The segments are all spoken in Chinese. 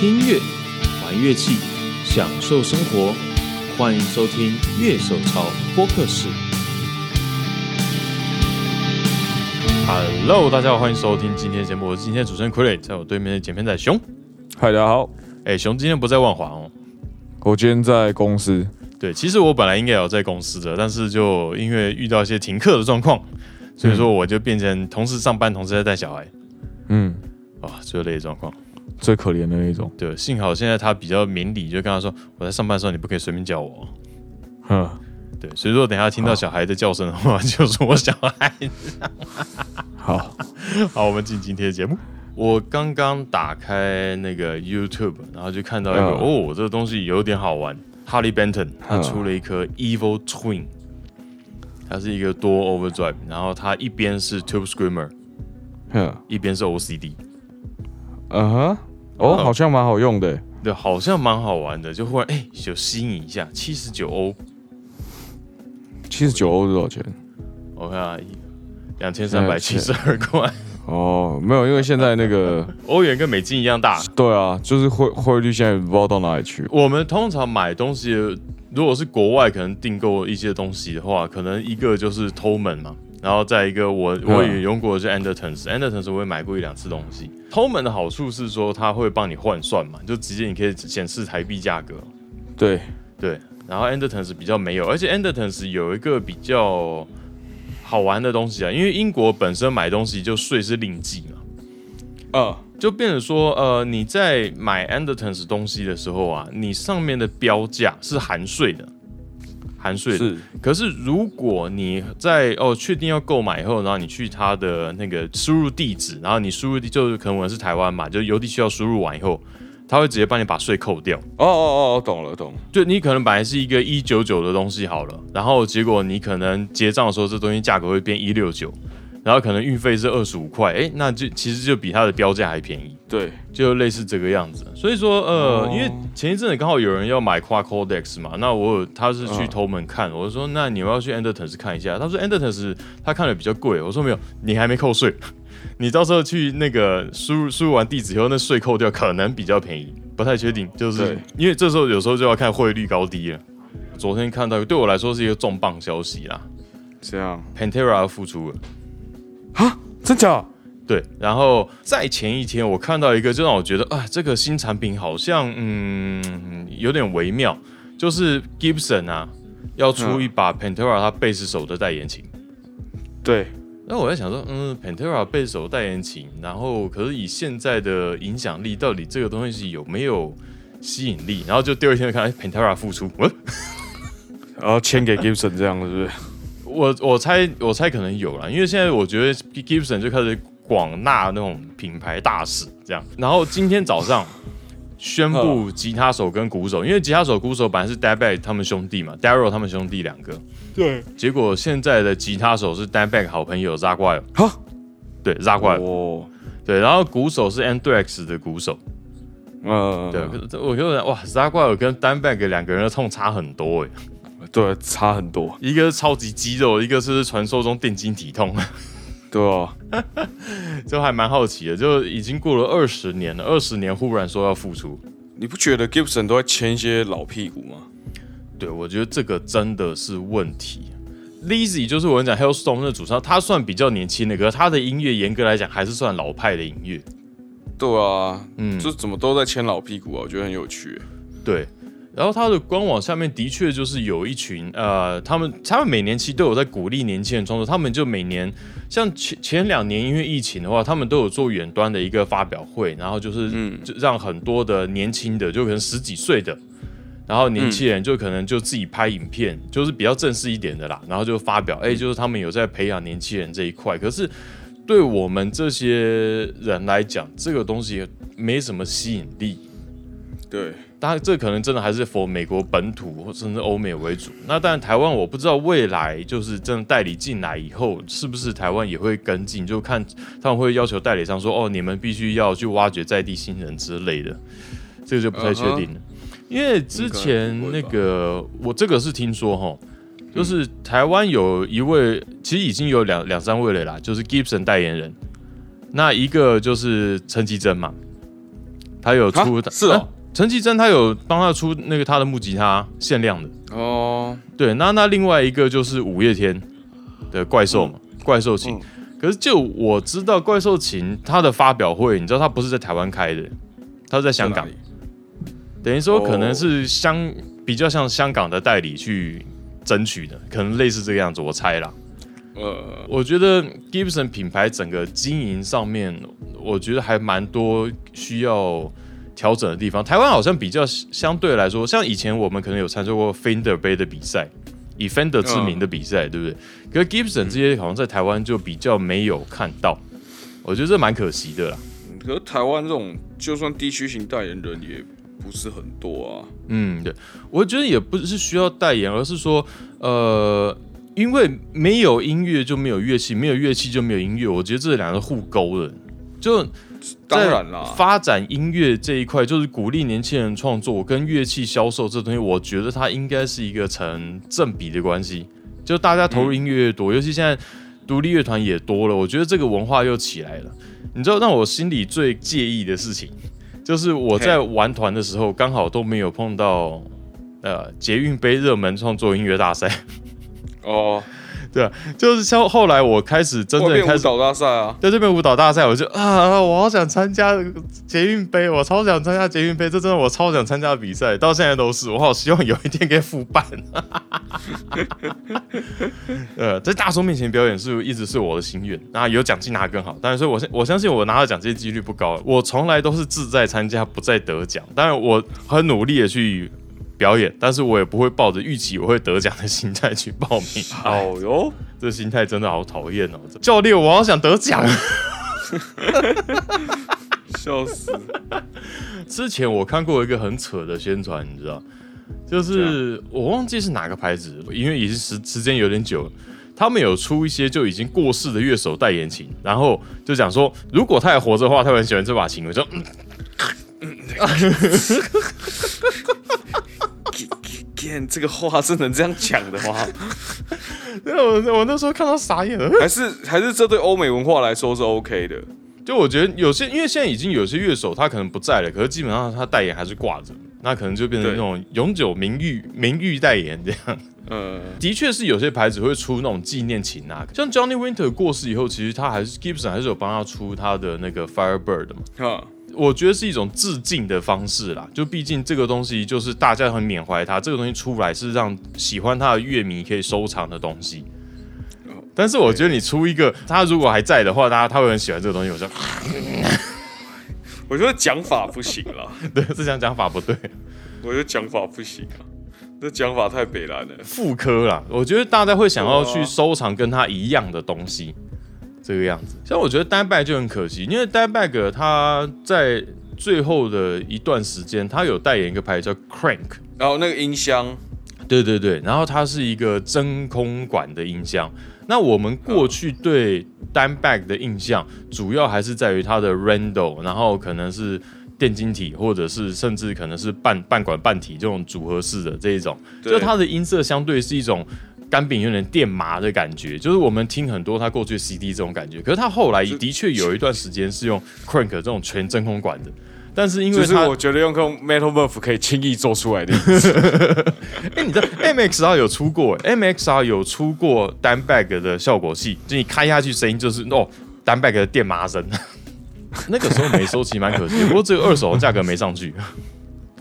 听音乐，玩乐器，享受生活。欢迎收听乐手潮播客室。Hello，大家好，欢迎收听今天的节目，我是今天的主持人傀儡，在我对面的剪片仔熊。嗨，大家好，哎、熊今天不在万华哦。我今天在公司，对，其实我本来应该有在公司的，但是就因为遇到一些停课的状况，所以说我就变成同时上班，同时在带小孩，嗯，哇，最累的状况。最可怜的那种，对，幸好现在他比较明理，就跟他说，我在上班的时候你不可以随便叫我。哼，对，所以说等一下听到小孩的叫声的话，就是我小孩。好，好，我们进今天的节目。我刚刚打开那个 YouTube，然后就看到一个、嗯。哦，这个东西有点好玩。Harley Benton 他嗯出了一颗 Evil Twin，它是一个多 Overdrive，然后它一边是 Tube Screamer，哼，一边是 OCD，嗯哼，哦，嗯好像蛮好用的，对，好像蛮好玩的，就忽然哎，就吸引一下，七十九欧，七十九欧多少钱？我看啊，两千三百七十二块，哦，没有，因为现在那个，欧元跟美金一样大。对啊，就是汇汇率现在不知道到哪里去，我们通常买东西，如果是国外可能订购一些东西的话，可能一个就是 Toman 嘛，然后再一个我我也用过的是 Andertons，Andertons 我也买过一两次东西。Toman 的好处是说它会帮你换算嘛，就直接你可以显示台币价格，对，对。然后 Andertons 比较没有，而且 Andertons 有一个比较好玩的东西啊，因为英国本身买东西就税是另计嘛，呃，就变成说，呃，你在买 Andertons 东西的时候啊，你上面的标价是含税的，含税。是，可是如果你在哦确定要购买以后，然后你去他的那个输入地址，然后你输入地就是可能我是台湾嘛，就邮递需要输入完以后，他会直接帮你把税扣掉。哦哦哦，懂了懂了，就你可能本来是一个一九九的东西好了，然后结果你可能结账的时候，这东西价格会变一六九，然后可能运费是二十五块，哎，那就其实就比它的标价还便宜。对，就类似这个样子。所以说，呃，哦因为前一阵子刚好有人要买 Quad Codex 嘛，那我有他是去嗯头门看，我就说那你们要去 Andertons 看一下。他说 Andertons 他看的比较贵，我说没有，你还没扣税，你到时候去那个输入输入完地址以后，那税扣掉可能比较便宜，不太确定，就是因为这时候有时候就要看汇率高低了。昨天看到对我来说是一个重磅消息啦这样，，Pantera 要复出了。真假？对，然后在前一天，我看到一个，就让我觉得啊，这个新产品好像嗯有点微妙，就是 Gibson 啊要出一把 Pantera 他贝斯手的代言琴。对，那我在想说，嗯，Pantera 贝斯手代言琴，然后可是以现在的影响力，到底这个东西有没有吸引力？然后就第二天看，哎，Pantera 复出，我然后签给 Gibson 这样是不是？我我猜我猜可能有啦，因为现在我觉得 Gibson 就开始广纳那种品牌大使这样。然后今天早上宣布吉他手跟鼓手，因为吉他手、鼓手本来是 d a b a g 他们兄弟嘛，Daryl 他们兄弟两个，对，结果现在的吉他手是 d a b a g 好朋友 z a g u a 哈，对 z a g u a 哦，对，然后鼓手是 Andrex 的鼓手，嗯，对，我觉得哇 z a g u a 跟 d a b a g 两个人的痛差很多哎、对，差很多，一个是超级肌肉，一个是传说中电晶体痛。对啊，就还蛮好奇的，就已经过了二十年了，二十年忽然说要复出，你不觉得 Gibson 都在签一些老屁股吗？对我觉得这个真的是问题。Lizzy 就是我跟你讲 Hellstorm 的主唱，他算比较年轻的，可是他的音乐严格来讲还是算老派的音乐。对啊，嗯，就怎么都在签老屁股啊，我觉得很有趣。对。然后他的官网下面的确就是有一群呃，他们他们每年其实都有在鼓励年轻人创作，他们就每年像前前两年因为疫情的话，他们都有做远端的一个发表会，然后就是嗯就让很多的年轻的，就可能十几岁的，然后年轻人就可能就自己拍影片，就是比较正式一点的啦，然后就发表，哎，就是他们有在培养年轻人这一块。可是对我们这些人来讲，这个东西没什么吸引力。对，当然，这可能真的还是否美国本土或甚至欧美为主。那当然，台湾我不知道未来就是真的代理进来以后，是不是台湾也会跟进？就看他们会要求代理商说，哦，你们必须要去挖掘在地新人之类的，这个就不太确定了。因为之前那个我这个是听说哈，就是台湾有一位，其实已经有两两三位了啦，就是 Gibson 代言人。那一个就是陈绮贞嘛，他有出啊是哦啊陈绮贞他有帮他出那个他的木吉他限量的。哦，对，那那另外一个就是五月天的怪兽嘛，怪兽琴。嗯可是就我知道，怪兽琴它的发表会，你知道它不是在台湾开的，它是在香港等于说可能哦是香、比较像香港的代理去争取的，可能类似这个样子，我猜啦。呃，我觉得 Gibson 品牌整个经营上面，我觉得还蛮多需要调整的地方。台湾好像比较相对来说，像以前我们可能有参加过 Fender 杯的比赛，以 Fender 知名的比赛，对不对？可是 Gibson 这些好像在台湾就比较没有看到，我觉得这蛮可惜的啦。可是台湾这种就算地区型代言人也不是很多啊。嗯，对，我觉得也不是需要代言，而是说，呃，因为没有音乐就没有乐器，没有乐器就没有音乐，我觉得这两个互勾的。就当然啦发展音乐这一块，就是鼓励年轻人创作跟乐器销售这东西，我觉得它应该是一个成正比的关系。就大家投入音乐越多，尤其现在独立乐团也多了，我觉得这个文化又起来了。你知道让我心里最介意的事情，就是我在玩团的时候，刚好都没有碰到呃捷运杯热门创作音乐大赛，哦，就是像后来我开始真外正开始面舞蹈大赛啊，在这边舞蹈大赛，我就啊，我好想参加捷运杯，我超想参加捷运杯，这真的我超想参加比赛，到现在都是，我好希望有一天可以复办。呃，在大众面前表演是一直是我的心愿，那有奖金拿更好。当然，所以我相我相信我拿到奖金几率不高，我从来都是志在参加，不在得奖。当然，我很努力的去表演，但是我也不会抱着预期我会得奖的心态去报名。哦哟，这心态真的好讨厌哦！教练，我好想得奖。笑死！之前我看过一个很扯的宣传，你知道，就是我忘记是哪个牌子，因为已经时时间有点久了。他们有出一些就已经过世的乐手代言琴，然后就讲说，如果他还活着的话，他很喜欢这把琴。我就，嗯，天，这个话是能这样讲的吗？我我那时候看到傻眼了。还是还是这对欧美文化来说是 OK 的？就我觉得有些，因为现在已经有些乐手他可能不在了，可是基本上他代言还是挂着，那可能就变成那种永久名誉名誉代言这样。呃，的确是有些牌子会出那种纪念琴啊，像 Johnny Winter 过世以后，其实他还是 Gibson 还是有帮他出他的那个 Firebird 嘛。哈，我觉得是一种致敬的方式啦，就毕竟这个东西就是大家很缅怀他，这个东西出来是让喜欢他的乐迷可以收藏的东西。但是我觉得你出一个，他如果还在的话，大家他会很喜欢这个东西。我说，我觉得讲法不行了，对，这讲讲法不对，我觉得讲法不行啊，这讲法太北蓝了。复刻啦。我觉得大家会想要去收藏跟他一样的东西，这个样子。像我觉得 d bag 就很可惜，因为 d bag 它在最后的一段时间，他有代言一个牌子叫 Crank。然后那个音箱，对对对，然后它是一个真空管的音箱。那我们过去对 Dimebag 的印象，主要还是在于它的 Rando，然后可能是电晶体，或者是甚至可能是半半管半体这种组合式的这一种，就它的音色相对是一种干饼有点电麻的感觉，就是我们听很多他过去 CD 这种感觉。可是他后来的确有一段时间是用 Crank 这种全真空管的，但是因为是我觉得用用 Metal Muff 可以轻易做出来的。哎、你知道 MXR 有出过，MXR 有出过单 bag 的效果器，就你开下去声音就是哦，单 bag 的电麻声。那个时候没收，其实蛮可惜，不过这个二手的价格没上去。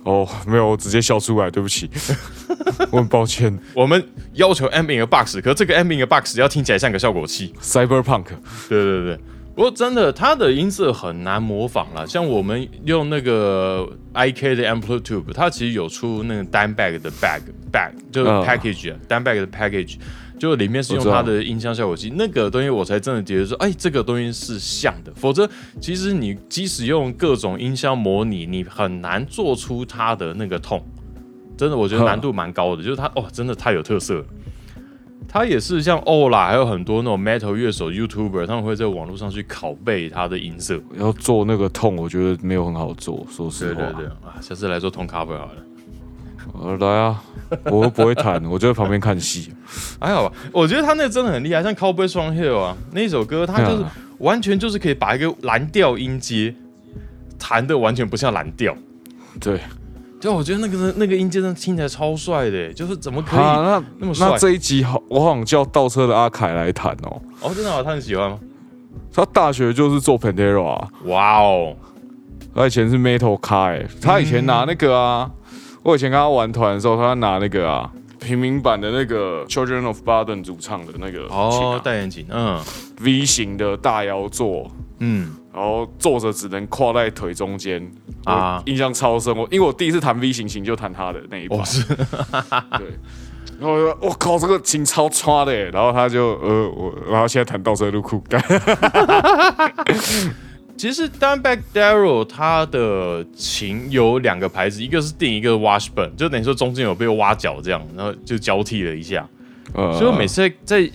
哦，没有，我直接笑出来，对不起，我很抱歉。我们要求 M 的 box，可这个 M 的 box 要听起来像个效果器。Cyberpunk，对对对，不过真的，它的音色很难模仿了。像我们用那个 IK 的 Amplitude，它其实有出那个单 bag 的 bag bag，就是嗯 package 啊，单 bag 的 package，就里面是用它的音箱效果器，那个东西我才真的觉得说，哎，这个东西是像的。否则，其实你即使用各种音箱模拟，你很难做出它的那个痛。真的，我觉得难度蛮高的，就是它哦，真的太有特色了。他也是像欧啦，还有很多那种 metal 乐手 YouTuber，他们会在网络上去拷贝它的音色。要做那个痛，我觉得没有很好做，说实话。对对对啊，下次来做 tone cover 好了。呃，来啊，我又不会弹，我就在旁边看戏。还好吧，我觉得他那个真的很厉害，像 Cowboy Strong Hill 啊，那一首歌，他就是啊完全就是可以把一个蓝调音阶弹的完全不像蓝调。对，就，我觉得那个那个音阶真的听起来超帅的，就是怎么可以啊，那那么帅那？这一集好，我好像叫倒车的阿凯来弹哦。哦，真的啊，他很喜欢吗？他大学就是做 Pantera，啊哇哦，他以前是 Metal 咖哎，他以前拿那个啊，我以前跟他玩团的时候，他拿那个啊平民版的那个 Children of Bodom 主唱的那个琴哦啊，戴眼镜，嗯。V 型的大腰座，嗯，然后坐着只能跨在腿中间。啊。啊，印象超深。我因为我第一次弹 V 型琴就弹他的那一把，对。然后我说我靠，这个琴超差的耶，然后他就呃我，然后现在弹倒车入库，干 其实 Dimebag Darrell 它的琴有两个牌子，一个是定，一个 Washburn，就等于说中间有被挖角这样，然后就交替了一下。呃所以我每次在，在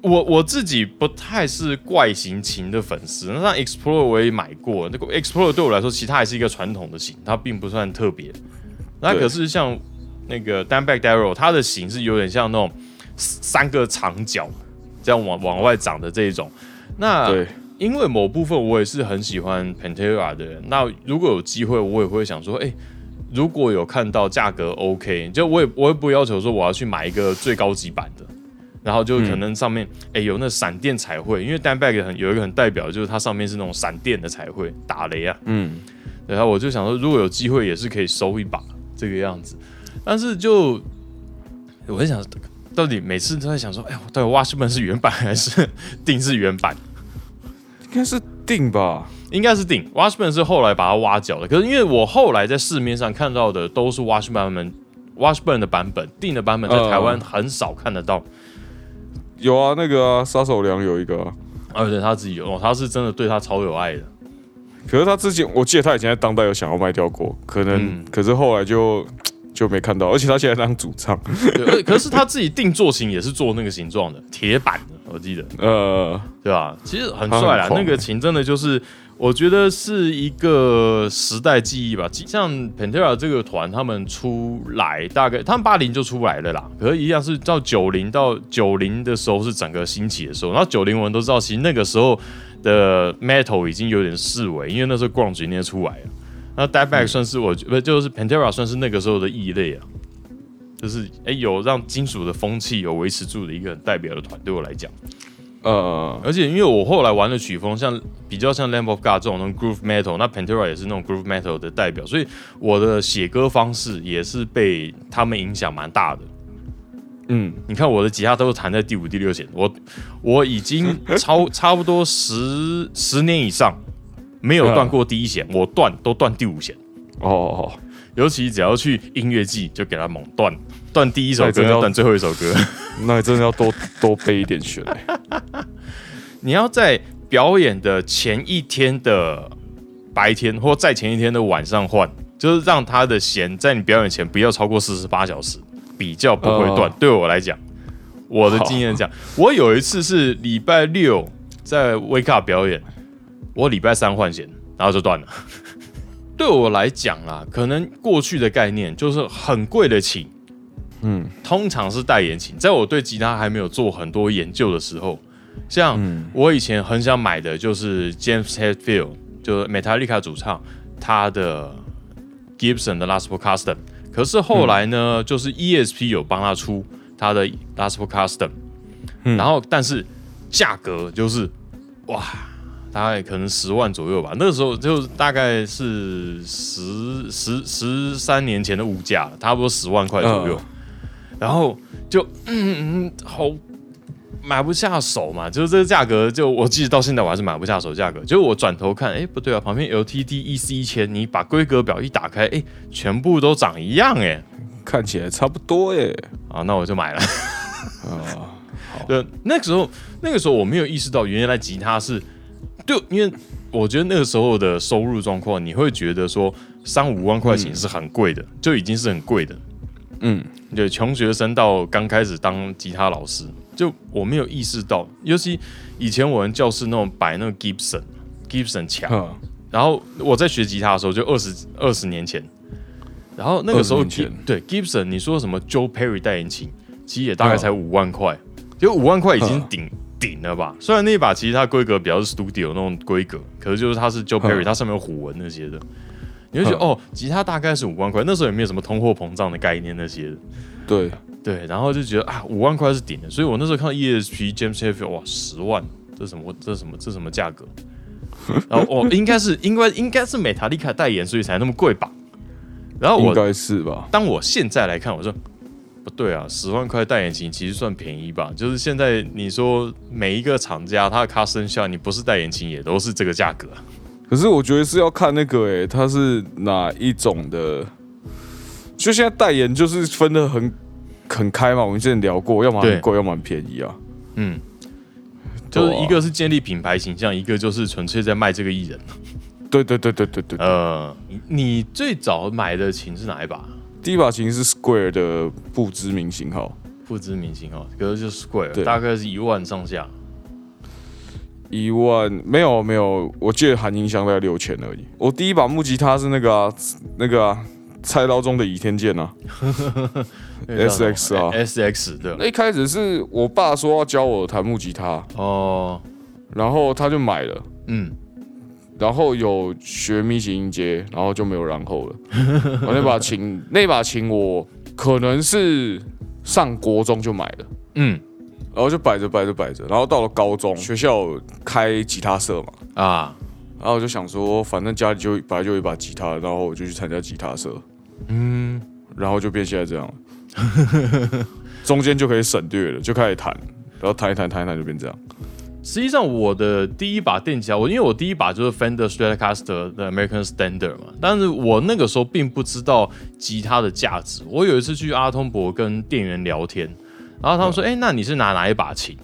我我自己不太是怪型琴的粉丝，那像 Explorer 我也买过，那个 Explorer 对我来说，其实它还是一个传统的琴，它并不算特别。那可是像那个 Dimebag Darrell，它的型是有点像那种三个长角这样往往外长的这一种。那对，因为某部分我也是很喜欢 Pantera 的人，那如果有机会，我也会想说，哎、如果有看到价格 OK，就我也我也不要求说我要去买一个最高级版的，然后就可能上面哎、有那闪电彩绘，因为 Dimebag 很有一个很代表就是它上面是那种闪电的彩绘，打雷啊，嗯，然后我就想说，如果有机会也是可以收一把这个样子，但是就我很想，到底每次都在想说，哎，到底 Washburn 是原版还是 定制原版？应该是定吧？应该是定。Washburn 是后来把它挖角的，可是因为我后来在市面上看到的都是 Washburn 们 Washburn 的版本，定的版本在台湾很少看得到，有啊，那个啊，杀手良有一个、啊，而且他自己有，哦，他是真的对他超有爱的。可是他之前我记得他以前在当代有想要卖掉过，可能、嗯。可是后来就就没看到，而且他现在当主唱，对，而可是他自己定做型也是做那个形状的 铁板的，我记得。呃，对吧？其实很帅啦那个琴真的就是，我觉得是一个时代记忆吧。像 Pantera 这个团，他们出来大概他们八零就出来了啦，可是一样是到九零到九零的时候是整个兴起的时候，然后九零我们都知道，其实那个时候的 Metal 已经有点式微，因为那时候 Grunge 已经出来了。那 Die Back 算是我不就是 Pantera 算是那个时候的异类啊，就是哎、有让金属的风气有维持住的一个很代表的团，对我来讲。呃，而且因为我后来玩的曲风像比较像 Lamb of God 这种那种 groove metal，那 Pantera 也是那种 groove metal 的代表，所以我的写歌方式也是被他们影响蛮大的。嗯，你看我的吉他都是弹在第五、第六弦，我我已经超 差不多十十年以上没有断过第一弦，我断都断第五弦。哦哦，尤其只要去音乐季，就给他猛断，断第一首歌，哎这要断最后一首歌。那你真的要多多备一点弦、欸，你要在表演的前一天的白天，或在前一天的晚上换，就是让他的弦在你表演前不要超过四十八小时，比较不会断。哦对我来讲，我的经验讲，我有一次是礼拜六在 Wake Up 表演，我礼拜三换弦，然后就断了。对我来讲啊，可能过去的概念就是很贵的琴，嗯通常是代言琴。在我对吉他还没有做很多研究的时候，像嗯我以前很想买的就是 James Hetfield，就是 Metallica 主唱，他的 Gibson 的 Les Paul Custom。可是后来呢，就是 ESP 有帮他出他的 Les Paul Custom，、嗯然后但是价格就是哇，大概可能十万左右吧。那个时候就大概是十十十三年前的物价，差不多十万块左右。嗯然后就嗯嗯好买不下手嘛，就是这个价格，就我记得到现在我还是买不下手价格。就我转头看，哎，不对啊，旁边 LTD EC 一千，你把规格表一打开，哎，全部都长一样哎，看起来差不多哎、啊，那我就买了。啊，对，那个时候那个时候我没有意识到，原来吉他是，对，因为我觉得那个时候的收入状况，你会觉得说三五万块钱是很贵的，就已经是很贵的。嗯，对，穷学生到刚开始当吉他老师，就我没有意识到，尤其以前我们教室那种摆那个 Gibson Gibson 墙，然后我在学吉他的时候，就二十二十年前，然后那个时候20年前。Gib- 对 Gibson，你说什么 Joe Perry 代言琴，其实也大概才五万块，就五万块已经顶顶了吧？虽然那一把其实它规格比较是 studio 那种规格，可是就是它是 Joe Perry，嗯它上面有虎纹那些的，你会觉得嗯哦，吉他大概是五万块，那时候也没有什么通货膨胀的概念那些的。对，对，然后就觉得啊，五万块是顶的，所以我那时候看到 ESP James Hetfield，哇，十万，这什么这什么这什么价格？然后哦，应该是应该应该是美塔利卡代言，所以才那么贵吧？然后我应该是吧？当我现在来看，我说不对啊，十万块戴眼琴其实算便宜吧？就是现在你说每一个厂家它的 custom shop，你不是戴眼琴也都是这个价格啊。可是我觉得是要看那个诶、它是哪一种的。就现在代言就是分的很很开嘛，我们之前聊过，要么很贵，要么很便宜啊。嗯，就是一个是建立品牌形象，一个就是纯粹在卖这个艺人。对对对对对对。呃，你你最早买的琴是哪一把？第一把琴是 Square 的不知名型号，不知名型号，可是就是 Square，大概是一万上下。一万没有没有，我记得含音箱大概六千而已。我第一把木吉他是那个啊那个啊菜刀中的倚天剑啊。SX 啊，SX 的那一开始是我爸说要教我弹木吉他，哦，然后他就买了。嗯，然后有学密集音阶，然后就没有然后了。我 那把琴，那把琴我可能是上国中就买了，嗯。然后就摆着摆着摆着，然后到了高中，学校有开吉他社嘛，啊，然后我就想说，反正家里就本来就有一把吉他，然后我就去参加吉他社，嗯，然后就变现在这样了。中间就可以省略了，就开始弹，然后弹一弹弹一弹就变这样。实际上我的第一把电吉他，我因为我第一把就是 Fender Stratocaster 的 American Standard 嘛，但是我那个时候并不知道吉他的价值。我有一次去阿通博跟店员聊天，然后他们说：“哎、那你是拿哪一把琴？”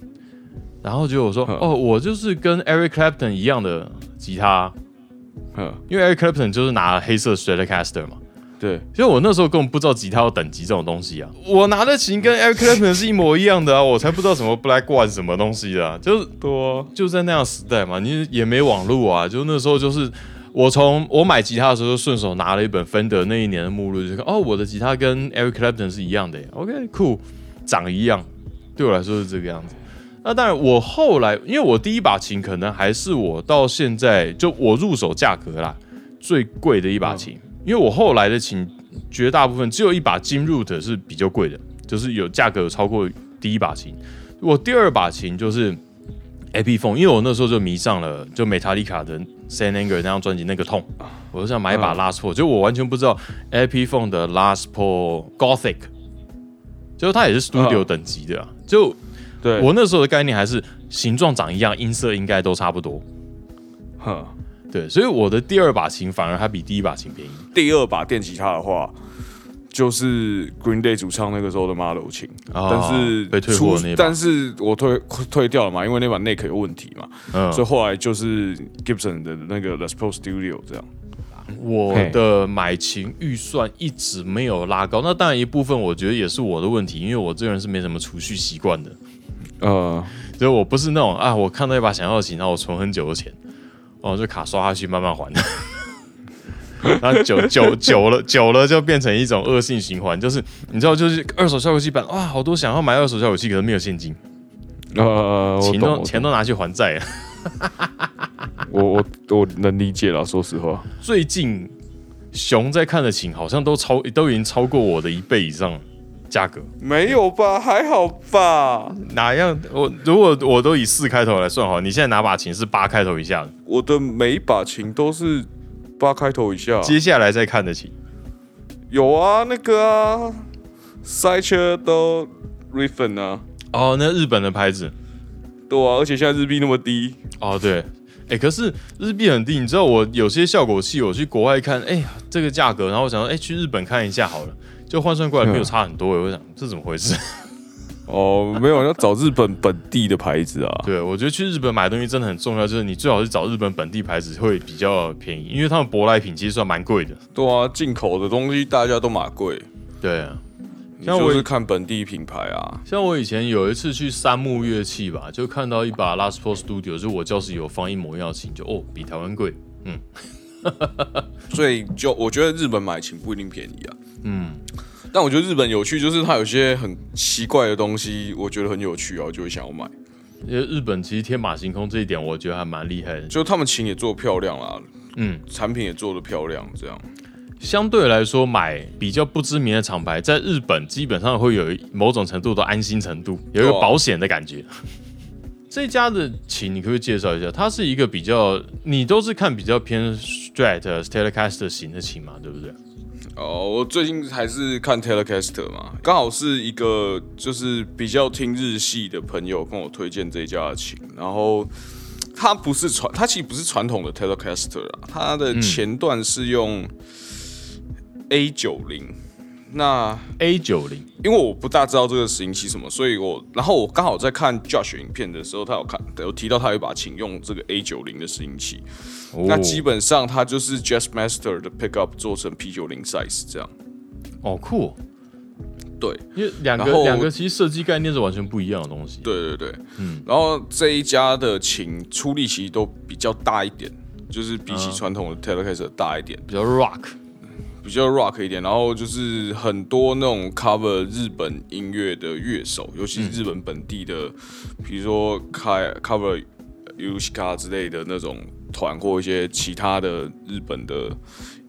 然后就我说：“嗯哦，我就是跟 Eric Clapton 一样的吉他，嗯，因为 Eric Clapton 就是拿黑色 Stratocaster 嘛。”对，其实我那时候根本不知道吉他有等级这种东西啊！我拿的琴跟 Eric Clapton 是一模一样的啊，我才不知道什么 Black One 什么东西的、啊，就是多、啊、就在那样时代嘛，你也没网络啊，就那时候就是我从我买吉他的时候就顺手拿了一本 Fender 那一年的目录，就看哦，我的吉他跟 Eric Clapton 是一样的耶，OK cool，长一样，对我来说是这个样子。那当然，我后来因为我第一把琴可能还是我到现在就我入手价格啦最贵的一把琴，因为我后来的琴绝大部分只有一把金 Root 是比较贵的，就是有价格有超过第一把琴。我第二把琴就是 AP Phone，因为我那时候就迷上了就 Metallica 的 s a n Anger 那张专辑那个痛，我就想买一把嗯 Last Paul，、就我完全不知道 AP Phone 的 Last Paul Gothic，就是它也是 Studio 等级的、啊，就对，我那时候的概念还是形状长一样，音色应该都差不多。哼。对，所以我的第二把琴反而还比第一把琴便宜。第二把电吉他的话，就是 Green Day 主唱那个时候的 Model 琴，哦但是被退货的那把。但是我退退掉了嘛，因为那把 neck 有问题嘛，嗯，所以后来就是 Gibson 的那个 Les Paul Studio 这样。我的买琴预算一直没有拉高，那当然一部分我觉得也是我的问题，因为我这个人是没什么储蓄习惯的，呃，所以我不是那种啊，我看到一把想要的琴，然后我存很久的钱，哦，就卡刷下去慢慢还。然后久久久了久了就变成一种恶性循环，就是你知道，就是二手效果器版哇，好多想要买二手效果器，可是没有现金，呃，我钱都钱都拿去还债了。我我我能理解了，说实话。最近熊在看的琴好像都超都已经超过我的一倍以上价格，没有吧？还好吧？哪样？我如果我都以四开头来算好，你现在哪把琴是八开头以下的，我的每一把琴都是八开头以下。接下来再看得起，有啊，那个啊，塞车都 Riffin 啊，哦，那日本的牌子，对啊，而且现在日币那么低，哦对，哎，可是日币很低，你知道我有些效果器我去国外看，哎呀这个价格，然后我想说，哎去日本看一下好了，就换算过来没有差很多，我想这怎么回事？哦，没有，要找日本本地的牌子啊。对，我觉得去日本买东西真的很重要，就是你最好是找日本本地牌子会比较便宜，因为他们舶来品其实算蛮贵的。对啊，进口的东西大家都买贵，对啊，像我就是看本地品牌啊。像我以前有一次去三木乐器吧，就看到一把 Last Pro Studio，就是我教室有放一模一样的琴，就哦比台湾贵。嗯 所以就我觉得日本买琴不一定便宜啊。嗯，但我觉得日本有趣，就是它有些很奇怪的东西，我觉得很有趣啊，就会想要买。因为日本其实天马行空这一点，我觉得还蛮厉害的。就他们琴也做漂亮啦，嗯，产品也做的漂亮，这样。相对来说，买比较不知名的厂牌，在日本基本上会有某种程度的安心程度，有一个保险的感觉。这家的琴，你可不可以介绍一下？它是一个比较，你都是看比较偏 Strat、Telecaster 型的琴嘛，对不对？哦，我最近还是看 Telecaster 嘛，刚好是一个就是比较听日系的朋友跟我推荐这一家的琴，然后它不是传，它其实不是传统的 Telecaster 啊，它的前段是用 A 九零。那 A 九零，因为我不大知道这个拾音器什么，所以我然后我刚好在看 Josh 影片的时候，他有看有提到他有一把琴用这个 A 九零的拾音器，那基本上它就是 Jazzmaster 的 pickup 做成 P 九零 size 这样。哦酷哦，对。因为两个两个其实设计概念是完全不一样的东西。对对对，嗯。然后这一家的琴出力其实都比较大一点，就是比起传统的 Telecaster 大一点，比较 rock，比较 rock 一点。然后就是很多那种 cover 日本音乐的乐手，尤其是日本本地的，比如说开 cover Yushika 之类的那种团，或一些其他的日本的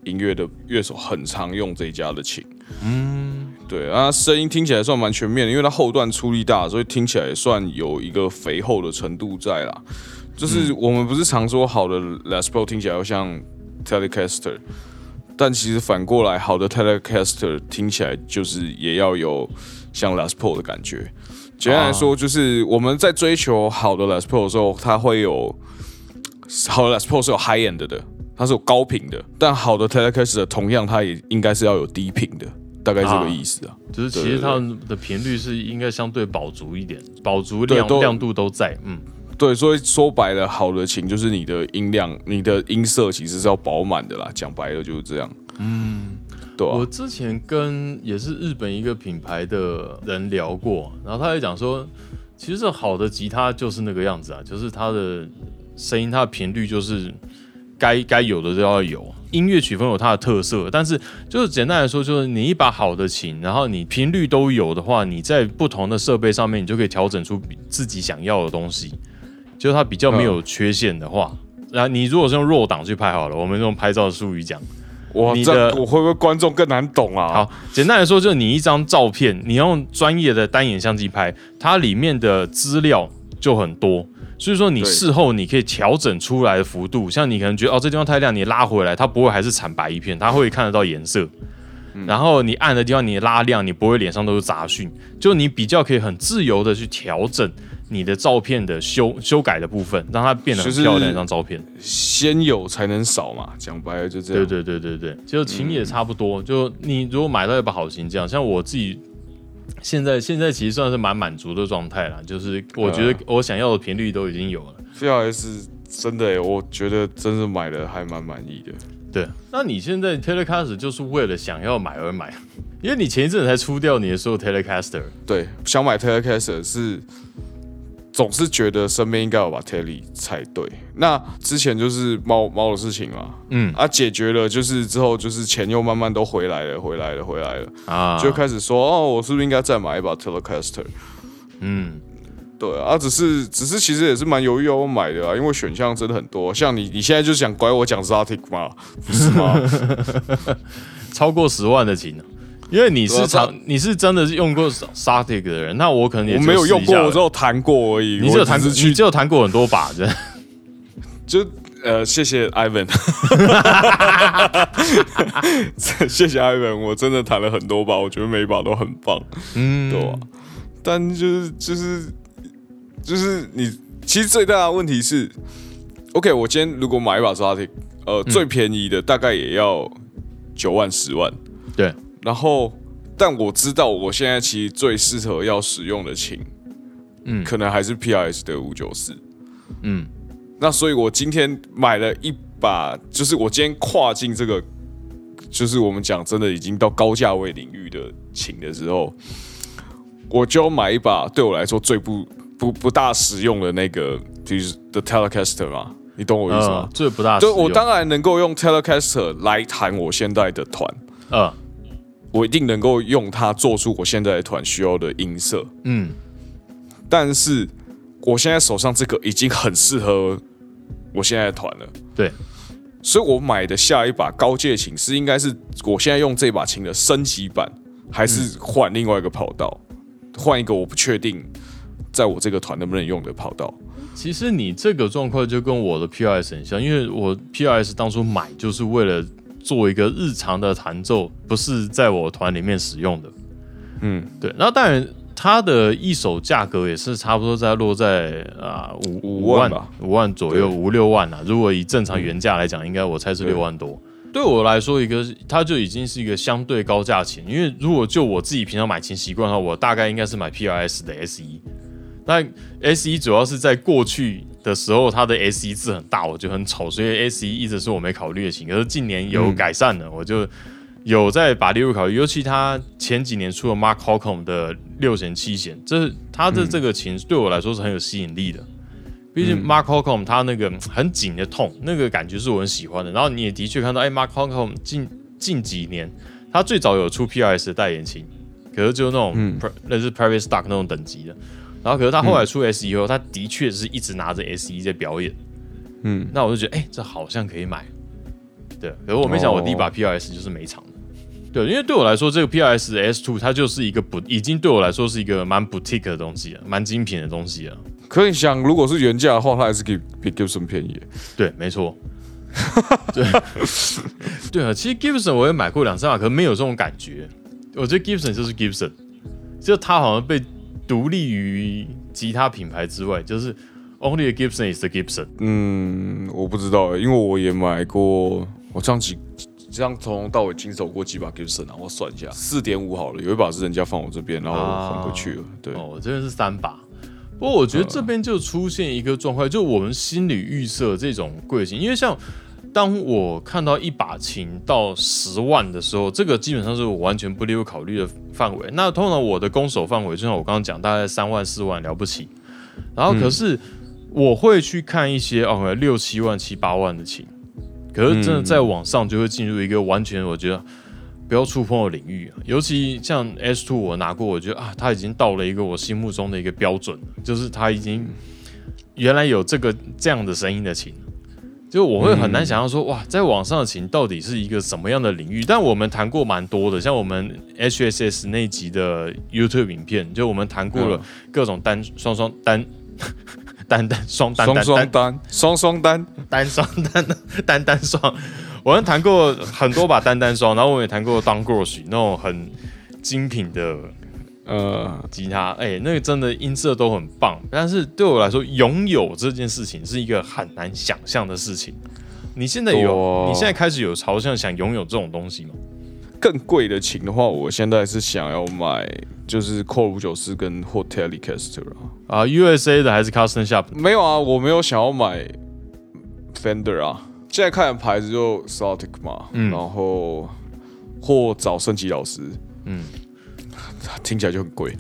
音乐的乐手，很常用这一家的琴。嗯，对啊，声音听起来算蛮全面的，因为它后段出力大，所以听起来也算有一个肥厚的程度在啦。就是我们不是常说好的 Les Paul 听起来要像 Telecaster，但其实反过来，好的 Telecaster 听起来就是也要有像 Les Paul 的感觉。简单来说，就是我们在追求好的 Les Paul 的时候，它会有好的 Les Paul 是有 high end 的，它是有高频的，但好的 Telecaster 同样它也应该是要有低频的，大概这个意思啊。就是其实它们的频率是应该相对饱足一点，饱足亮亮度都在。嗯，对，所以说白了，好的琴就是你的音量、你的音色其实是要饱满的啦。讲白了就是这样。嗯，对啊我之前跟也是日本一个品牌的人聊过，然后他也讲说，其实好的吉他就是那个样子啊，就是它的声音、它的频率就是该该有的都要有。音乐曲风有它的特色，但是就是简单来说，就是你一把好的琴，然后你频率都有的话，你在不同的设备上面，你就可以调整出自己想要的东西。就是它比较没有缺陷的话，然后你如果是用弱档去拍好了，我们用拍照的术语讲。哇，你这我会不会观众更难懂啊？好，简单来说，就是你一张照片，你用专业的单眼相机拍，它里面的资料就很多，所以说你事后你可以调整出来的幅度，像你可能觉得哦这地方太亮，你拉回来，它不会还是惨白一片，它会看得到颜色。然后你暗的地方你拉亮，你不会脸上都是杂讯，就你比较可以很自由的去调整你的照片的修修改的部分，让它变得很就是漂亮一张照片。先有才能少嘛，讲白了就这样。对对对对对，就琴也差不多。就你如果买到一把好琴，这样像我自己现在现在其实算是蛮满足的状态啦，就是我觉得我想要的频率都已经有了。VRS 真的耶，我觉得真是买的还蛮满意的。对，那你现在 Telecaster 就是为了想要买而买，因为你前一阵子才出掉你的所有 Telecaster。对，想买 Telecaster 是总是觉得身边应该有把 Tele 才对。那之前就是猫猫的事情嘛，嗯啊，解决了，就是之后就是钱又慢慢都回来了，回来了，回来了，啊，就开始说哦，我是不是应该再买一把 Telecaster？嗯，对啊，只是只是其实也是蛮犹豫要买的啊，因为选项真的很多。像你你现在就想拐我讲 Zotic 吗？不是吗？超过十万的琴。因为你是对啊你是真的是用过 Static 的人，那我可能也我没有用过，我只有弹过而已。你只有弹我只是去你只有弹过很多把，真的。就呃，谢谢 Ivan，谢谢 Ivan，我真的弹了很多把，我觉得每一把都很棒，嗯，对吧、但就是就是就是你，其实最大的问题是，OK，我今天如果买一把 Zotic，呃，最便宜的大概也要九万十万，对，然后但我知道我现在其实最适合要使用的琴，嗯。可能还是 PRS 的五九四。嗯。那所以我今天买了一把，就是我今天跨进这个，就是我们讲真的已经到高价位领域的琴的时候，我就要买一把对我来说最不不不大实用的那个，就是 The Telecaster 嘛，你懂我意思吗？呃？最不大实对，我当然能够用 Telecaster 来弹我现在的团，呃我一定能够用它做出我现在团需要的音色。嗯但是我现在手上这个已经很适合我现在的团了。对，所以我买的下一把高阶琴是应该是我现在用这把琴的升级版，还是换另外一个跑道，换一个我不确定在我这个团能不能用的跑道。其实你这个状况就跟我的 PRS 很像，因为我 PRS 当初买就是为了做一个日常的弹奏，不是在我团里面使用的。嗯，对。那当然，它的一手价格也是差不多在落在啊五五万吧，五万左右，五六万啊。如果以正常原价来讲，应该我猜是六万多。对我来说，一个它就已经是一个相对高价钱，因为如果就我自己平常买琴习惯的话，我大概应该是买 PRS 的 S 一。但 S 一主要是在过去的时候，它的 S E 字很大，我觉得很丑，所以 S E 一直是我没考虑的琴。可是近年有改善了，我就有在把列入考虑。尤其他前几年出了 Mark Holcomb 的六弦七弦，这他的这个琴对我来说是很有吸引力的。毕竟 Mark Holcomb 他那个很紧的痛，那个感觉是我很喜欢的。然后你也的确看到，哎，Mark Holcomb 近近几年他最早有出 PRS 的代言琴，可是就那种那是 private stock 那种等级的。然后可是他后来出 S 以后，他的确是一直拿着 S 一在表演。嗯，那我就觉得，哎、这好像可以买。对，可是我没想，我第一把 PRS 就是没场的。对，因为对我来说，这个 PRS 的 S Two 它就是一个不，已经对我来说是一个蛮 boutique 的东西了，蛮精品的东西了。可以想，如果是原价的话，它还是比比 Gibson 便宜。对，没错。对，对啊，其实 Gibson 我也买过两三把，可是没有这种感觉。我觉得 Gibson 就是 Gibson，就它好像被独立于其他品牌之外，就是 Only a Gibson is the Gibson。嗯，我不知道欸，因为我也买过，我这样几这样从头到尾经手过几把 Gibson 啊，我算一下，四点五好了，有一把是人家放我这边，然后还回去了。对，哦，我这边是三把。不过我觉得这边就出现一个状况，就我们心里预设这种贵型，因为像当我看到一把琴到十万的时候，这个基本上是我完全不列入考虑的范围。那通常我的攻守范围，就像我刚刚讲，大概三万四万了不起。然后可是我会去看一些哦六七万七八万的琴，可是真的在网上就会进入一个完全我觉得不要触碰的领域啊。尤其像 S Two 我拿过，我觉得啊，它已经到了一个我心目中的一个标准，就是它已经原来有这个这样的声音的琴。就我会很难想象说，哇，在网上的琴到底是一个什么样的领域？但我们谈过蛮多的，像我们 HSS 那集的 YouTube 影片，就我们谈过了各种单双双单 单单双单双单单双单，双双单，单双单 单单双，我们谈过很多把单单双，然后我们也谈过 Down Grosh 那种很精品的呃，吉他，哎、那个真的音色都很棒。但是对我来说，拥有这件事情是一个很难想象的事情。你现在有，哦你现在开始有朝向想拥有这种东西吗？更贵的琴的话，我现在是想要买就是 Core 五九四跟或 Telecaster 啊。啊，USA 的还是 Custom Shop？没有啊，我没有想要买 Fender 啊。现在看的牌子就 Celtic 嘛，嗯然后或找升级老师，嗯，听起来就很贵。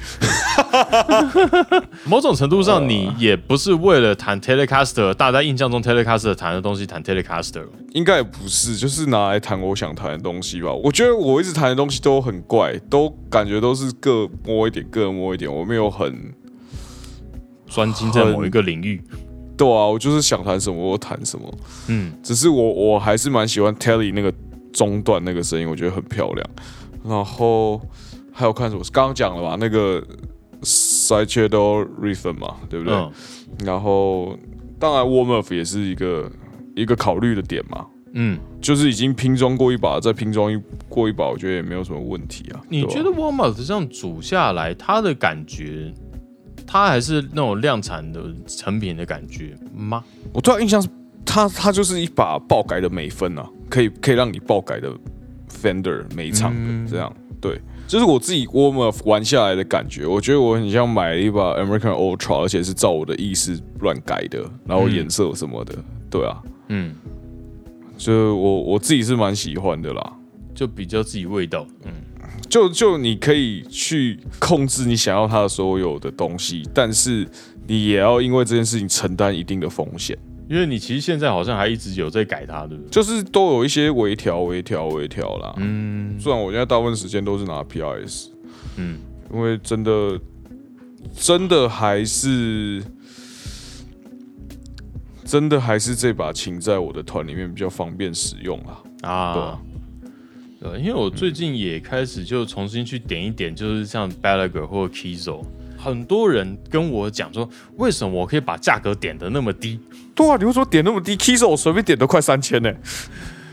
某种程度上，你也不是为了弹 Telecaster，大家印象中 Telecaster 弹的东西弹 Telecaster。应该也不是，就是拿来弹我想弹的东西吧。我觉得我一直弹的东西都很怪，都感觉都是各摸一点，各摸一点。我没有很专精在某一个领域，对啊，我就是想弹什么我弹什么。嗯，只是我我还是蛮喜欢 Telly 那个中段那个声音，我觉得很漂亮。然后还有看什么？刚刚讲了吧，那个 Rhythm 嘛，对不对？嗯然后当然 Warm Up 也是一个一个考虑的点嘛。嗯，就是已经拼装过一把，再拼装一过一把，我觉得也没有什么问题啊。你觉得 Warm Up 这样煮下来，它的感觉，它还是那种量产的成品的感觉吗？我对他印象是，它它就是一把爆改的美分啊，可以可以让你爆改的 Fender 美场的、这样，对，就是我自己 warm up 玩下来的感觉，我觉得我很像买了一把 American Ultra，而且是照我的意思乱改的，然后颜色什么的，对啊，嗯，就我我自己是蛮喜欢的啦。就比较自己味道。嗯，就就你可以去控制你想要它的所有的东西，但是你也要因为这件事情承担一定的风险。因为你其实现在好像还一直有在改它，对不对？就是都有一些微调、微调、微调啦。嗯虽然我现在大部分时间都是拿 PRS，嗯，因为真的真的还是真的还是这把琴在我的团里面比较方便使用啊。啊，对啊对，因为我最近也开始就重新去点一点，就是像 Gallagher 或者 Kizo，很多人跟我讲说，为什么我可以把价格点的那么低？对啊，你为什么点那么低？Kiso 我随便点都快三千呢。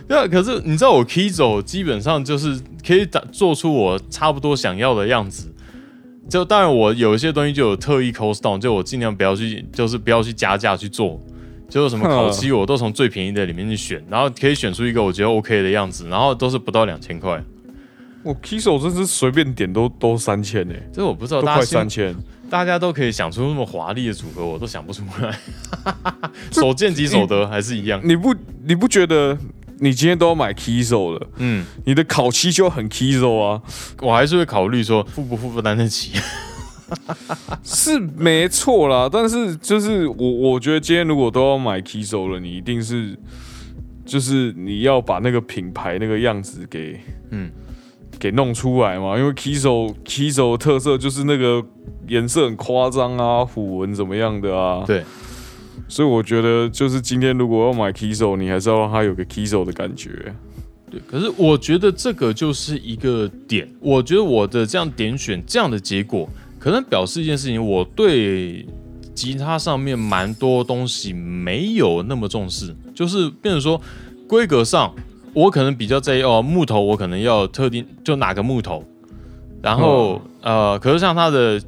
对啊，可是你知道我 Kizo 基本上就是可以打做出我差不多想要的样子。就当然我有一些东西就有特意 cost down，就我尽量不要去，就是不要去加价去做。就是什么烤漆，我都从最便宜的里面去选，然后可以选出一个我觉得 OK 的样子，然后都是不到两千块。我 Kiso 真是随便点都都三千呢，这我不知道，都快三千。大家都可以想出那么华丽的组合，我都想不出来。手见即手得，还是一样。你不你不觉得你今天都要买 Kiso 了，嗯，你的烤漆就很 Kiso 啊？我还是会考虑说付不付负担得起。是没错啦，但是就是我我觉得今天如果都要买 Kiso 了，你一定是就是你要把那个品牌那个样子给嗯给弄出来嘛，因为 Kiso Kiso 的特色就是那个颜色很夸张啊，虎纹怎么样的啊，对，所以我觉得就是今天如果要买 Kiso，你还是要让它有个 Kiso 的感觉。对，可是我觉得这个就是一个点。我觉得我的这样点选这样的结果，可能表示一件事情，我对吉他上面蛮多东西没有那么重视，就是变成说规格上，我可能比较在意哦，木头我可能要特定就哪个木头，然后、呃，可是像它的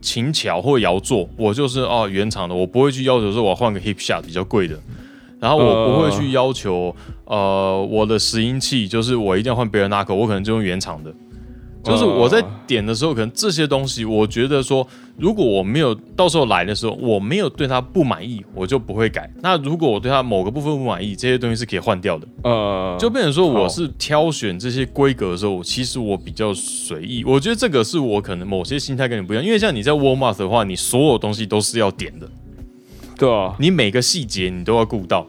琴桥或摇座，我就是哦原厂的，我不会去要求说我换个 hip shot 比较贵的。然后我不会去要求，呃，我的拾音器就是我一定要换别人 n 口，我可能就用原厂的。就是我在点的时候，可能这些东西，我觉得说，如果我没有到时候来的时候，我没有对它不满意，我就不会改。那如果我对它某个部分不满意，这些东西是可以换掉的。呃，就变成说，我是挑选这些规格的时候，其实我比较随意。我觉得这个是我可能某些心态跟你不一样，因为像你在 Walmart 的话，你所有东西都是要点的，对啊，你每个细节你都要顾到。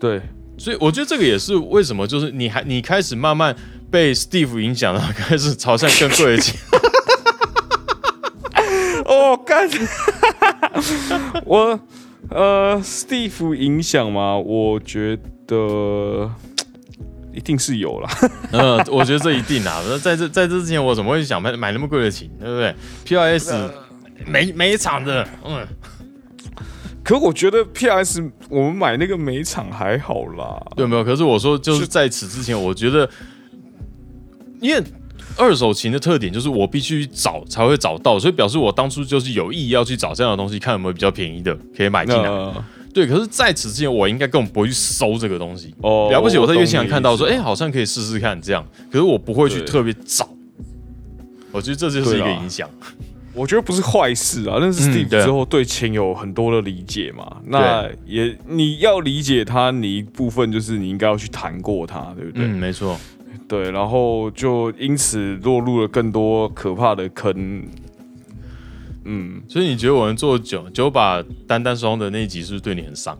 对，所以我觉得这个也是为什么，就是你还你开始慢慢被 Steve 影响，然后开始朝向更贵的琴。哦，干，我呃，Steve 影响吗？我觉得一定是有啦。嗯，我觉得这一定啊。那在这在这之前，我怎么会想买买那么贵的琴，对不对？PRS 每每一场的，嗯，可我觉得 PS 我们买那个每场还好啦。对没有？可是我说就是在此之前，我觉得，因为二手琴的特点就是我必须找才会找到，所以表示我当初就是有意要去找这样的东西，看有没有比较便宜的可以买进来。那对，可是在此之前，我应该根本不会去搜这个东西。哦了不起，我在懂乐器行看到说，哎、好像可以试试看这样，可是我不会去特别找。我觉得这就是一个影响。我觉得不是坏事啊。但是嗯 Steve 之后对琴有很多的理解嘛，那也你要理解他，你一部分就是你应该要去谈过他，对不对？嗯，没错。对，然后就因此落入了更多可怕的坑。嗯，所以你觉得我们做九九把单单双的那一集是不是对你很伤？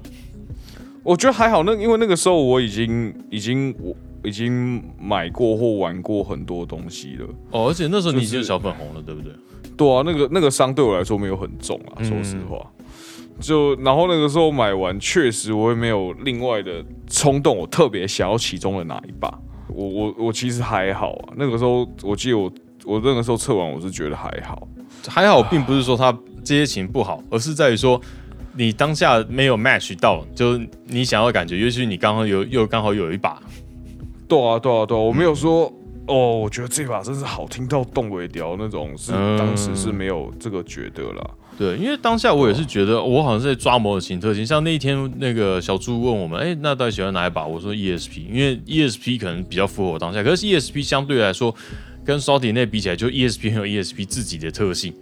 我觉得还好，那因为那个时候我已经已经我已经买过或玩过很多东西了。哦，而且那时候你已经就是小粉红了，对不对？对啊，那个那个伤对我来说没有很重啊，嗯说实话。就然后那个时候买完，确实我也没有另外的冲动，我特别想要其中的哪一把。我我我其实还好啊，那个时候我记得我我那个时候测完，我是觉得还好。还好，并不是说他这些琴不好，而是在于说你当下没有 match 到，就是你想要的感觉，尤其是你刚好有又刚好有一把，对啊，对啊，对啊，我没有说哦，我觉得这把真是好听到动尾调那种，是嗯当时是没有这个觉得啦。对，因为当下我也是觉得，我好像是在抓某种琴特性。像那一天，那个小猪问我们，哎，那到底喜欢哪一把？我说 ESP，因为 ESP 可能比较符合我当下。可是 ESP 相对来说，跟 Salty 那比起来，就 ESP 很有 ESP 自己的特性。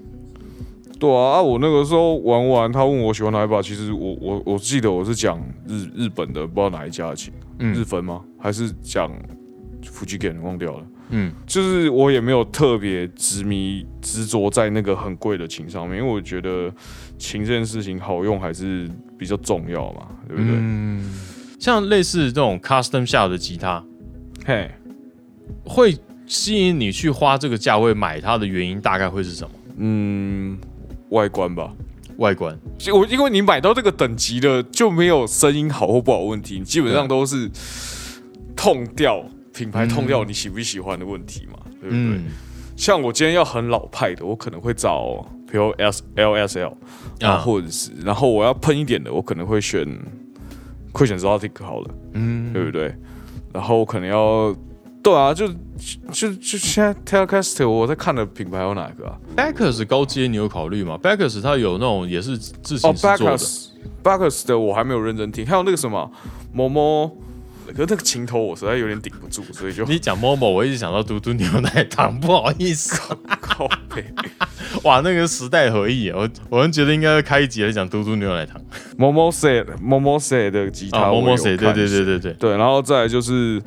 对啊，啊我那个时候玩完，他问我喜欢哪一把，其实我我我记得我是讲日日本的，不知道哪一家的琴，嗯日分吗？还是讲福吉根忘掉了。嗯，就是我也没有特别执迷执着在那个很贵的琴上面，因为我觉得琴这件事情好用还是比较重要嘛，对不对？嗯，像类似这种 custom 下的吉他，嘿，会吸引你去花这个价位买它的原因，大概会是什么？嗯，外观吧，外观。就我因为你买到这个等级的，就没有声音好或不好问题，你基本上都是痛掉品牌痛掉你喜不喜欢的问题嘛，对不对？嗯，像我今天要很老派的，我可能会找比如 S L S L 啊，啊或者是然后我要喷一点的，我可能会选会选 Zotic 好了，嗯，对不对？然后我可能要对啊，就就就现在 Telecaster 我在看的品牌有哪个啊？Backers 高阶你有考虑吗？Backers 它有那种也是自行哦式做的，，Bacchus Bacchus 的我还没有认真听，还有那个什么某某，可是那个情头我实在有点顶不住，所以就你讲 Momo，我一直想到嘟嘟牛奶糖，不好意思，靠背。哇，那个时代回忆，我我们觉得应该要开一集来讲嘟嘟牛奶糖某某 say 某某 say 的吉他，Momo 谁？对对对对对，对，然后再来就是，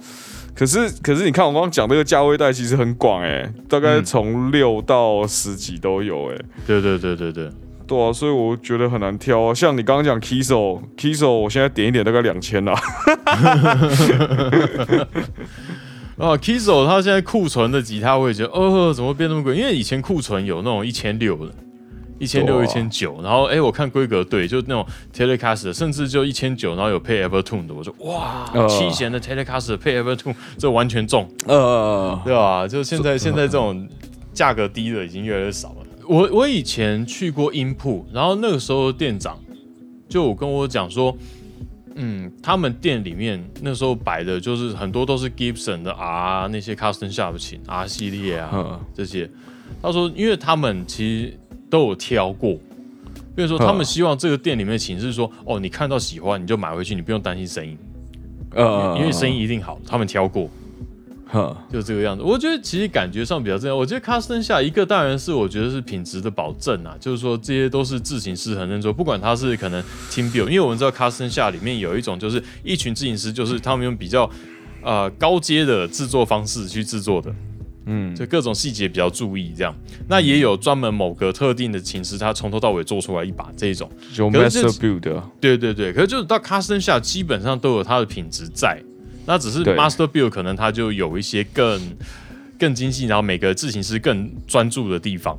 可是可是你看我刚刚讲这个价位带其实很广哎、大概嗯从六到十几都有哎、对对对对对，对啊，所以我觉得很难挑啊。像你刚刚讲 Kiso，Kiso 我现在点一点大概两千啦。啊，Kiso 它现在库存的吉他，我也觉得，哦，怎么变那么贵？因为以前库存有那种一千六的，一千六、哇一千九，然后哎，我看规格对，就那种 Telecaster，甚至就一千九，然后有配 Evertune 的，我说哇，呃七弦的 Telecaster 配 Evertune，这完全中，呃，对吧？就现在现在这种价格低的已经越来越少了。我我以前去过音铺，然后那个时候店长就跟我讲说，嗯，他们店里面那时候摆的就是很多都是 Gibson 的 R 那些 Custom Shop 琴 R 系列啊嗯这些。他说，因为他们其实都有挑过，比如说他们嗯希望这个店里面的琴是说，哦，你看到喜欢你就买回去，你不用担心声音，呃因为声音一定好，他们挑过。哼，就这个样子。我觉得其实感觉上比较这样。我觉得 Custom 下一个当然是我觉得是品质的保证啊，就是说这些都是自行师很认真，不管他是可能 Team Build，因为我们知道 Custom 下里面有一种就是一群自行师，就是他们用比较呃高阶的制作方式去制作的。嗯，就各种细节比较注意，这样。那也有专门某个特定的琴师，他从头到尾做出来一把这一种。有可是这 Master Build 的对对对，可是就是到 custom 下，基本上都有它的品质在，那只是 master build 可能它就有一些更更精细，然后每个制型师更专注的地方，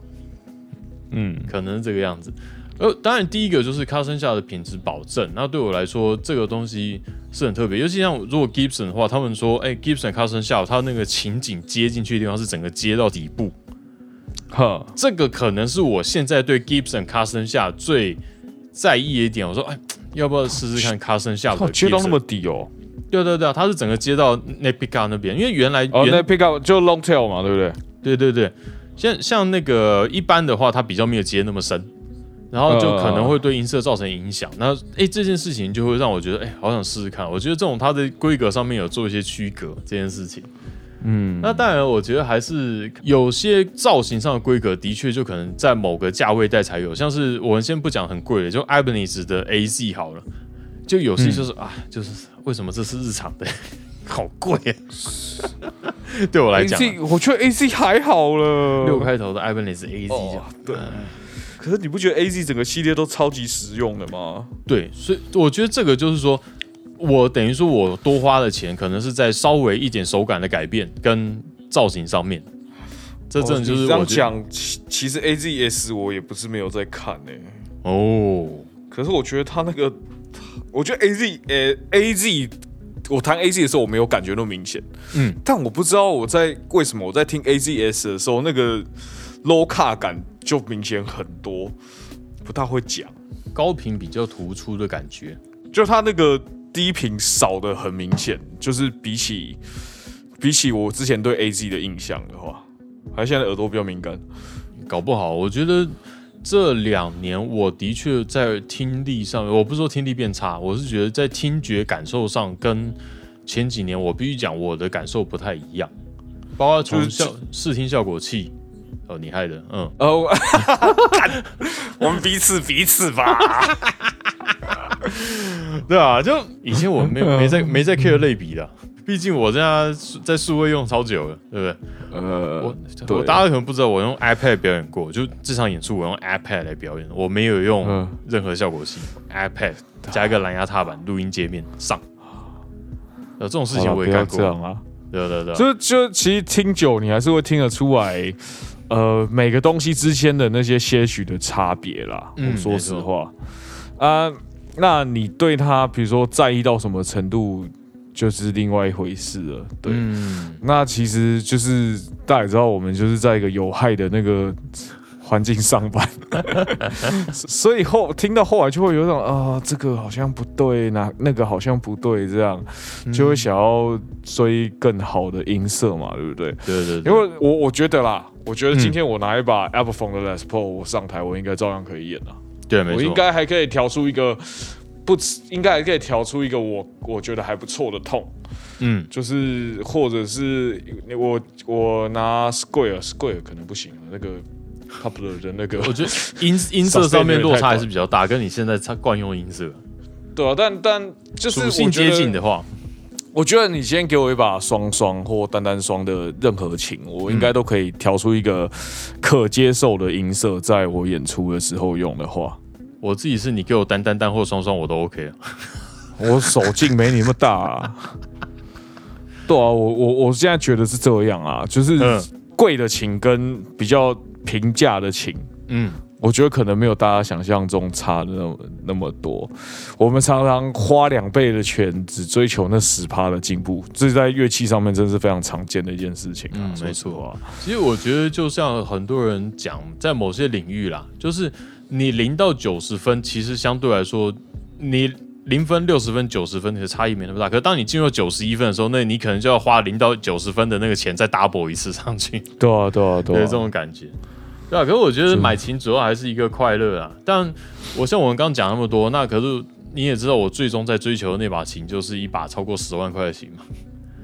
嗯，可能是这个样子。呃，当然第一个就是 custom 下的品质保证，那对我来说这个东西是很特别，尤其像如果 Gibson 的话，他们说，哎、g i b s o n custom 下它那个情景接进去的地方是整个接到底部，呵，这个可能是我现在对 Gibson custom 下最在意的一点。我说，哎，要不要试试看 custom 下的靠，接到那么底哦。对对对，它是整个接到那 pick up 那边，因为原来哦，原、那 Pick Up 就 Long Tail 嘛，对不对？对对对，像像那个一般的话，它比较没有接那么深，然后就可能会对音色造成影响。那哎，这件事情就会让我觉得哎，好想试试看。我觉得这种它的规格上面有做一些区隔这件事情。嗯，那当然，我觉得还是有些造型上的规格，的确就可能在某个价位带才有，像是我们先不讲很贵的，就 Ibanez 的 AZ 好了，就有些就是、啊，就是为什么这是日常的，好贵啊！对我来讲啊、我觉得 A Z 还好了，六开头的 Ibanez AZ 这样哦，对。可是你不觉得 AZ 整个系列都超级实用的吗？对，所以我觉得这个就是说，我等于说我多花的钱，可能是在稍微一点手感的改变跟造型上面。这真的就哦这样是我讲，其其实 AZS 我也不是没有在看呢、哦，可是我觉得他那个，我觉得 AZ 呃 AZ，我弹 AZ 的时候我没有感觉那么明显，嗯，但我不知道我在为什么我在听 AZS 的时候那个 low 卡感就明显很多，不大会讲，高频比较突出的感觉。就他那个低频少的很明显，就是比起比起我之前对 AZ 的印象的话，还现在耳朵比较敏感，搞不好，我觉得这两年我的确在听力上，我不是说听力变差，我是觉得在听觉感受上跟前几年我必须讲我的感受不太一样，包括从就是效视听效果器，哦，你害的，嗯，哦，干我们彼此彼此吧。对啊，就以前我没没在没在 care 类比的，毕竟我这样在数位用超久了，对不对？呃，我我大家可能不知道，我用 iPad 表演过，就这场演出我用 iPad 来表演，我没有用嗯任何效果器、i p a d 加一个蓝牙踏板，录音界面上。呃，这种事情我也干过，这样啊。对对对，就就其实听久，你还是会听得出来呃每个东西之间的那些些许的差别啦。嗯我说实话啊，那你对他比如说在意到什么程度，就是另外一回事了。对，嗯，那其实就是大家也知道，我们就是在一个有害的那个环境上班，所以后听到后来就会有一种啊、这个好像不对，那那个好像不对，这样。就会想要追更好的音色嘛，对不对？对对对，因为我我觉得啦，我觉得嗯。今天我拿一把 Apple Phone 的 Les Paul 我上台，我应该照样可以演啊，对没错，我应该还可以调出一个不，应该还可以调出一个我我觉得还不错的痛。嗯。就是或者是我我拿 Square Square 可能不行，那个 Popular 的那个，我觉得音 音色上面落差还是比较大，跟你现在它惯用音色。对啊，但但就是属性接近的话，话，我觉得你今天给我一把双双或单单双的任何琴，我应该都可以调出一个可接受的音色，在我演出的时候用的话，我自己是你给我单单单或双双我都 OK 啊。我手劲没你那么大、啊。对啊，我我我现在觉得是这样啊，就是嗯贵的琴跟比较平价的琴，嗯，我觉得可能没有大家想象中差的那么那么多。我们常常花两倍的钱，只追求那十趴的进步，这在乐器上面真是非常常见的一件事情啊。嗯没错啊，其实我觉得就像很多人讲，在某些领域啦，就是你零到九十分，其实相对来说，你零分、六十分、九十分的差异没那么大。可是当你进入九十一分的时候，那你可能就要花零到九十分的那个钱再 double 一次上去，对啊，对啊，对对啊，这种感觉。对啊，可是我觉得买琴主要还是一个快乐啊。但我像我们刚刚讲那么多，那可是你也知道，我最终在追求的那把琴就是一把超过十万块的琴嘛。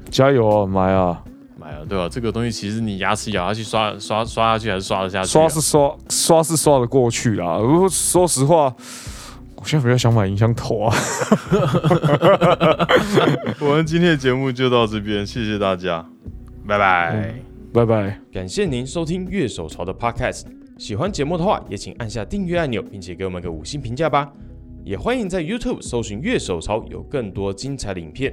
加油啊，买啊！买了，对吧？这个东西其实你牙齿咬下去刷刷刷下去还是刷得下去啊、刷是刷，刷是刷得过去啦。如果说实话，我现在比较想买音箱头啊。我们今天的节目就到这边，谢谢大家，拜拜。拜拜。感谢您收听乐手潮的 Podcast。喜欢节目的话，也请按下订阅按钮，并且给我们个五星评价吧。也欢迎在 YouTube 搜寻乐手潮，有更多精彩的影片。